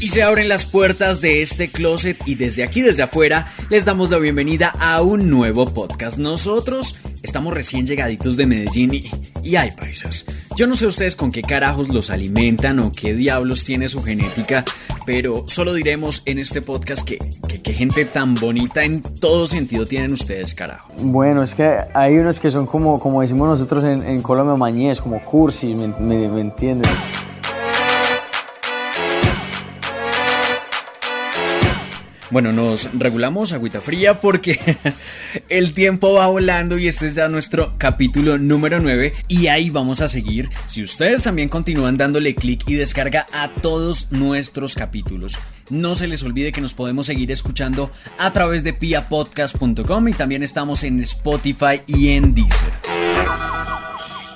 Y se abren las puertas de este closet y desde aquí, desde afuera, les damos la bienvenida a un nuevo podcast. Nosotros estamos recién llegaditos de Medellín y, hay paisas. Yo no sé ustedes con qué carajos los alimentan o qué diablos tiene su genética, pero solo diremos en este podcast que, que, gente tan bonita en todo sentido tienen ustedes, carajo. Bueno, es que hay unos que son como, como decimos nosotros en, Colombia, mañez, como cursis, ¿me, me, me entienden? Bueno, nos regulamos agüita fría porque el tiempo va volando y este es ya nuestro capítulo número 9 y ahí vamos a seguir. Si ustedes también continúan dándole clic y descarga a todos nuestros capítulos. No se les olvide que nos podemos seguir escuchando a través de piapodcast.com y también estamos en Spotify y en Deezer.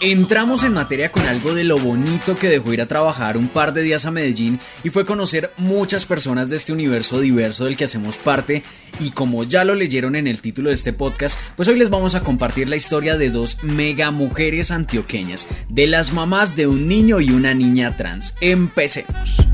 Entramos en materia con algo de lo bonito que dejó ir a trabajar un par de días a Medellín y fue conocer muchas personas de este universo diverso del que hacemos parte y como ya lo leyeron en el título de este podcast, pues hoy les vamos a compartir la historia de dos mega mujeres antioqueñas, de las mamás de un niño y una niña trans. Empecemos.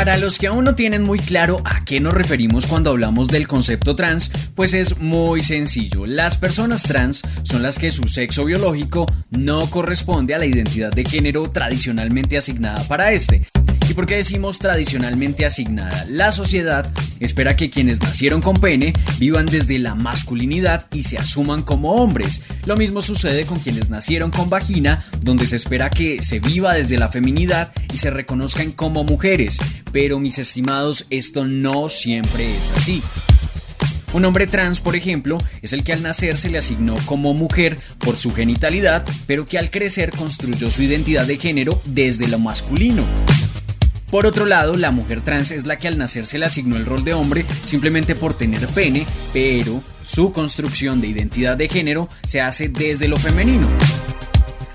Para los que aún no tienen muy claro a qué nos referimos cuando hablamos del concepto trans, pues es muy sencillo. Las personas trans son las que su sexo biológico no corresponde a la identidad de género tradicionalmente asignada para este. ¿Y por qué decimos tradicionalmente asignada? La sociedad espera que quienes nacieron con pene vivan desde la masculinidad y se asuman como hombres. Lo mismo sucede con quienes nacieron con vagina, donde se espera que se viva desde la feminidad y se reconozcan como mujeres. Pero mis estimados, esto no siempre es así. Un hombre trans, por ejemplo, es el que al nacer se le asignó como mujer por su genitalidad, pero que al crecer construyó su identidad de género desde lo masculino. Por otro lado, la mujer trans es la que al nacer se le asignó el rol de hombre simplemente por tener pene, pero su construcción de identidad de género se hace desde lo femenino.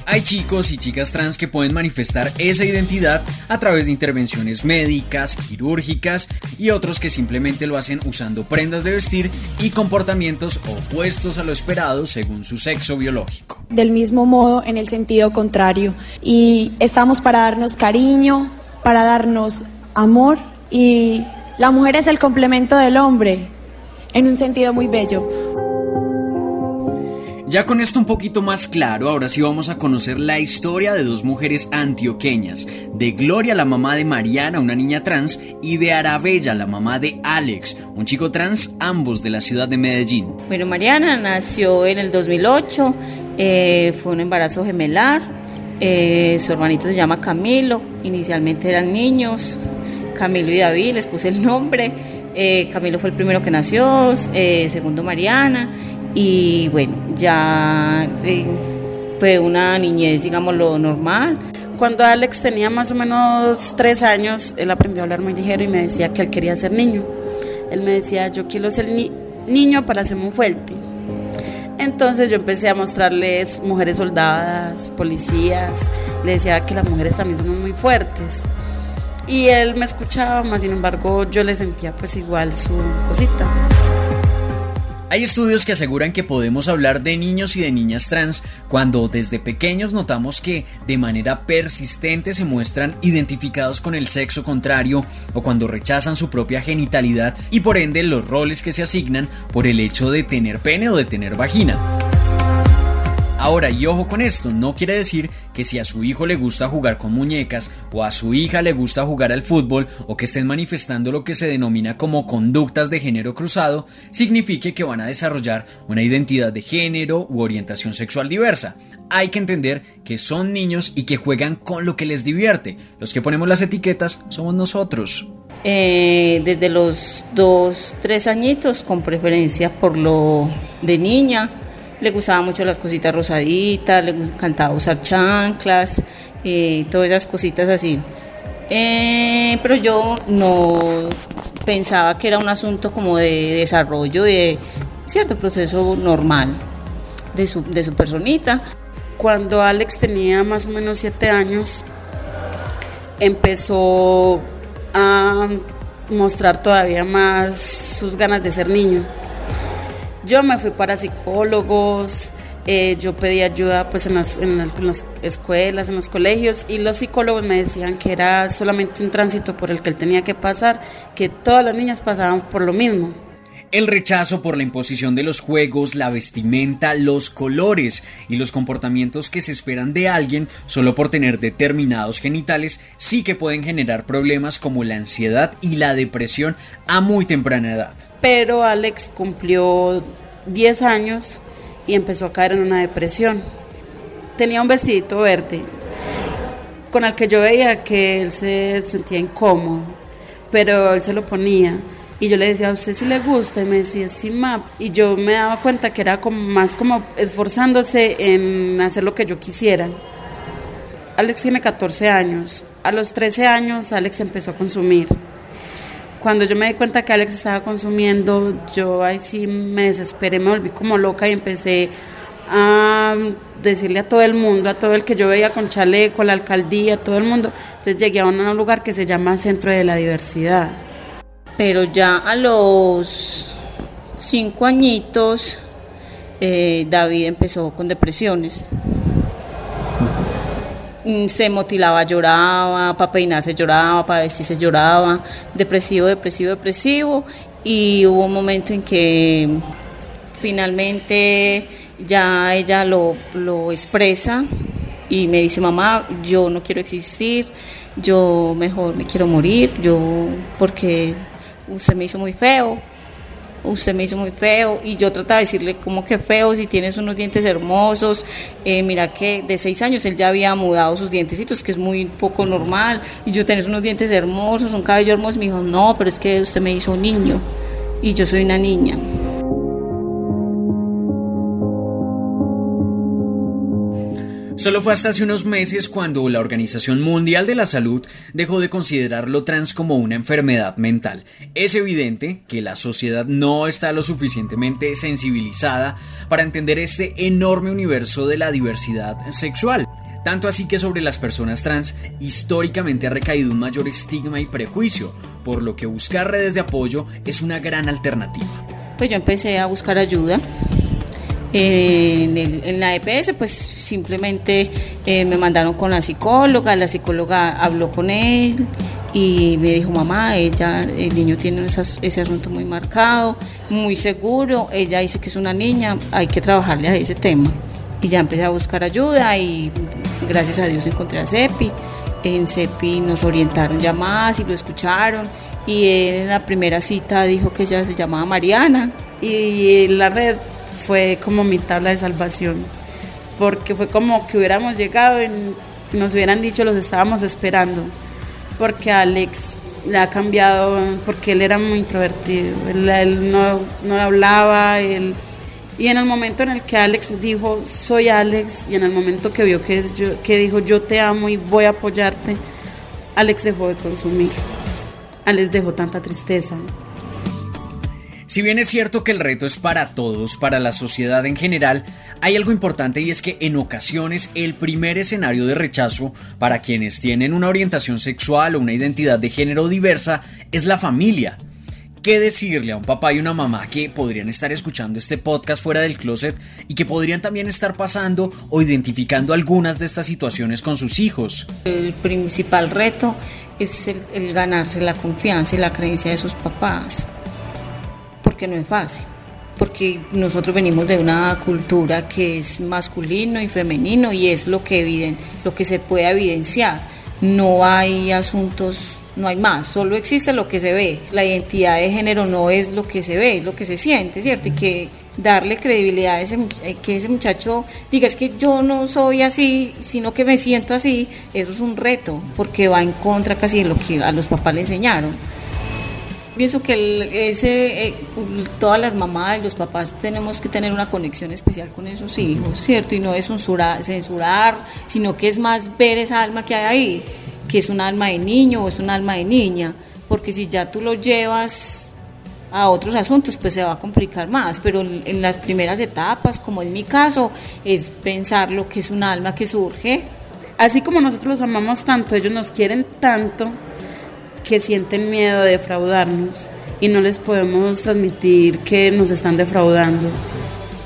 Hay chicos y chicas trans que pueden manifestar esa identidad a través de intervenciones médicas, quirúrgicas y otros que simplemente lo hacen usando prendas de vestir y comportamientos opuestos a lo esperado según su sexo biológico. Del mismo modo, en el sentido contrario. Y estamos para darnos cariño, para darnos amor y la mujer es el complemento del hombre en un sentido muy bello. Ya con esto un poquito más claro, ahora sí vamos a conocer la historia de dos mujeres antioqueñas, de Gloria, la mamá de Mariana, una niña trans, y de Arabella, la mamá de Alex, un chico trans, ambos de la ciudad de Medellín. Bueno, Mariana nació en el 2008, eh, fue un embarazo gemelar, eh, su hermanito se llama Camilo, inicialmente eran niños, Camilo y David, les puse el nombre. Eh, Camilo fue el primero que nació, eh, segundo Mariana, y bueno, ya fue una niñez, digamos, lo normal. Cuando Alex tenía más o menos tres años, él aprendió a hablar muy ligero y me decía que él quería ser niño. Él me decía, yo quiero ser niño para ser muy fuerte. Entonces yo empecé a mostrarles mujeres soldadas, policías, le decía que las mujeres también son muy fuertes. Y él me escuchaba, más sin embargo yo le sentía pues igual su cosita. Hay estudios que aseguran que podemos hablar de niños y de niñas trans cuando desde pequeños notamos que de manera persistente se muestran identificados con el sexo contrario o cuando rechazan su propia genitalidad y por ende los roles que se asignan por el hecho de tener pene o de tener vagina. Ahora, y ojo con esto, no quiere decir que si a su hijo le gusta jugar con muñecas o a su hija le gusta jugar al fútbol o que estén manifestando lo que se denomina como conductas de género cruzado, signifique que van a desarrollar una identidad de género u orientación sexual diversa. Hay que entender que son niños y que juegan con lo que les divierte. Los que ponemos las etiquetas somos nosotros. Eh, desde los dos, tres añitos, con preferencia por lo de niña, le gustaban mucho las cositas rosaditas, le encantaba usar chanclas, eh, todas esas cositas así. Eh, pero yo no pensaba que era un asunto como de desarrollo, de cierto proceso normal de su, de su personita. Cuando Alex tenía más o menos siete años, empezó a mostrar todavía más sus ganas de ser niño. Yo me fui para psicólogos, eh, yo pedí ayuda pues en las, en las, escuelas, en los colegios y los psicólogos me decían que era solamente un tránsito por el que él tenía que pasar, que todas las niñas pasaban por lo mismo. El rechazo por la imposición de los juegos, la vestimenta, los colores y los comportamientos que se esperan de alguien solo por tener determinados genitales sí que pueden generar problemas como la ansiedad y la depresión a muy temprana edad. Pero Alex cumplió 10 años y empezó a caer en una depresión. Tenía un vestidito verde con el que yo veía que él se sentía incómodo, pero él se lo ponía. Y yo le decía, ¿a usted si le gusta? Y me decía, sí, ma. Y yo me daba cuenta que era más como esforzándose en hacer lo que yo quisiera. Alex tiene 14 años. A los 13 años, Alex empezó a consumir. Cuando yo me di cuenta que Alex estaba consumiendo, yo ahí sí me desesperé, me volví como loca y empecé a decirle a todo el mundo, a todo el que yo veía con chaleco, la alcaldía, a todo el mundo. Entonces llegué a un lugar que se llama Centro de la Diversidad. Pero ya a los cinco añitos, eh, David empezó con depresiones. Mm, se motilaba, lloraba, para peinarse lloraba, para vestirse lloraba, depresivo, depresivo, depresivo. Y hubo un momento en que finalmente ya ella lo, lo expresa y me dice, mamá, yo no quiero existir, yo mejor me quiero morir, yo porque usted me hizo muy feo, usted me hizo muy feo y yo trataba de decirle como que feo si tienes unos dientes hermosos, eh, mira que de seis años él ya había mudado sus dientecitos, que es muy poco normal, y yo tenés unos dientes hermosos, un cabello hermoso, me dijo, no, pero es que usted me hizo un niño y yo soy una niña. Solo fue hasta hace unos meses cuando la Organización Mundial de la Salud dejó de considerar lo trans como una enfermedad mental. Es evidente que la sociedad no está lo suficientemente sensibilizada para entender este enorme universo de la diversidad sexual. Tanto así que sobre las personas trans históricamente ha recaído un mayor estigma y prejuicio, por lo que buscar redes de apoyo es una gran alternativa. Pues yo empecé a buscar ayuda en, la EPS, pues simplemente eh, me mandaron con la psicóloga, la psicóloga habló con él y me dijo, mamá, ella, el niño tiene ese asunto muy marcado, muy seguro, ella dice que es una niña, hay que trabajarle a ese tema. Y ya empecé a buscar ayuda y gracias a Dios encontré a CEPI. En CEPI nos orientaron ya más y lo escucharon. Y en la primera cita dijo que ella se llamaba Mariana. Y en la red fue como mi tabla de salvación, porque fue como que hubiéramos llegado y nos hubieran dicho los estábamos esperando, porque Alex le ha cambiado, porque él era muy introvertido, él, no, no, hablaba, él, y en el momento en el que Alex dijo, soy Alex, y en el momento que vio que, yo, que dijo, yo te amo y voy a apoyarte, Alex dejó de consumir, Alex dejó tanta tristeza, si bien es cierto que el reto es para todos, para la sociedad en general, hay algo importante y es que en ocasiones el primer escenario de rechazo para quienes tienen una orientación sexual o una identidad de género diversa es la familia. ¿Qué decirle a un papá y una mamá que podrían estar escuchando este podcast fuera del closet y que podrían también estar pasando o identificando algunas de estas situaciones con sus hijos? El principal reto es el, ganarse la confianza y la creencia de sus papás porque no es fácil, porque nosotros venimos de una cultura que es masculino y femenino y es lo que, lo que se puede evidenciar. No hay asuntos, no hay más, solo existe lo que se ve. La identidad de género no es lo que se ve, es lo que se siente, ¿cierto? Y que darle credibilidad a ese, eh, que ese muchacho diga es que yo no soy así, sino que me siento así, eso es un reto, porque va en contra casi de lo que a los papás le enseñaron pienso que ese, eh, todas las mamás y los papás tenemos que tener una conexión especial con esos hijos, ¿cierto? Y no es censurar, censurar, sino que es más ver esa alma que hay ahí, que es un alma de niño o es un alma de niña, porque si ya tú lo llevas a otros asuntos, pues se va a complicar más, pero en las primeras etapas, como en mi caso, es pensar lo que es un alma que surge. Así como nosotros los amamos tanto, ellos nos quieren tanto, que sienten miedo de defraudarnos y no les podemos transmitir que nos están defraudando,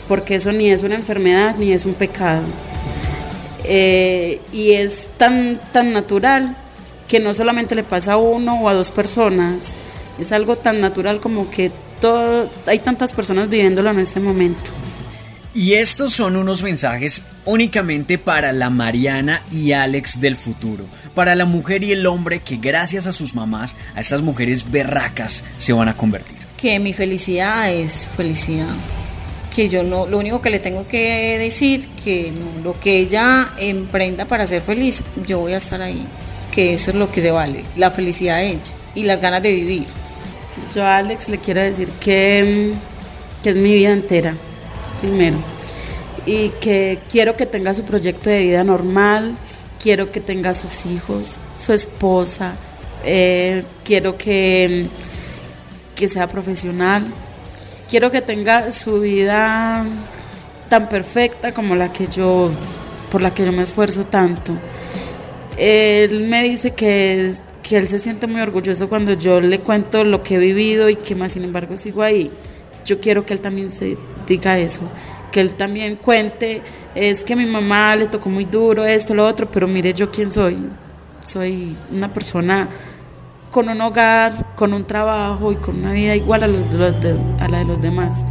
porque eso ni es una enfermedad ni es un pecado. Eh, y es tan, tan natural que no solamente le pasa a uno o a dos personas, es algo tan natural como que todo, hay tantas personas viviéndolo en este momento. Y estos son unos mensajes únicamente para la Mariana y Alex del futuro, para la mujer y el hombre que gracias a sus mamás, a estas mujeres berracas, se van a convertir. Que mi felicidad es felicidad. Que yo no, lo único que le tengo que decir, que no, lo que ella emprenda para ser feliz, yo voy a estar ahí. Que eso es lo que se vale, la felicidad de ella y las ganas de vivir. Yo a Alex le quiero decir que, que es mi vida entera primero. Y que quiero que tenga su proyecto de vida normal, quiero que tenga sus hijos, su esposa, eh, quiero que, que sea profesional, quiero que tenga su vida tan perfecta como la que yo, por la que yo me esfuerzo tanto. Él me dice que, que él se siente muy orgulloso cuando yo le cuento lo que he vivido y que más sin embargo sigo ahí yo quiero que él también se diga eso, que él también cuente, es que mi mamá le tocó muy duro esto, lo otro, pero mire yo quién soy, soy una persona con un hogar, con un trabajo y con una vida igual a, a la de los demás.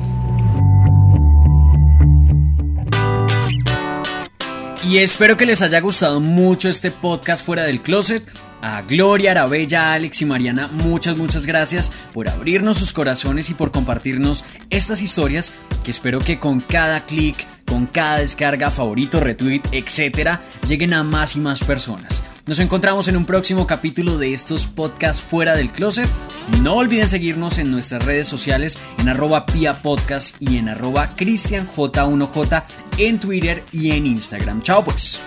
Y espero que les haya gustado mucho este podcast fuera del closet. A Gloria, Arabella, Alex y Mariana, muchas, muchas gracias por abrirnos sus corazones y por compartirnos estas historias que espero que con cada clic, con cada descarga, favorito, retweet, etcétera, lleguen a más y más personas. Nos encontramos en un próximo capítulo de estos podcasts fuera del closet. No olviden seguirnos en nuestras redes sociales en arroba pia podcast y en arroba cristianj1j en Twitter y en Instagram. Chao pues.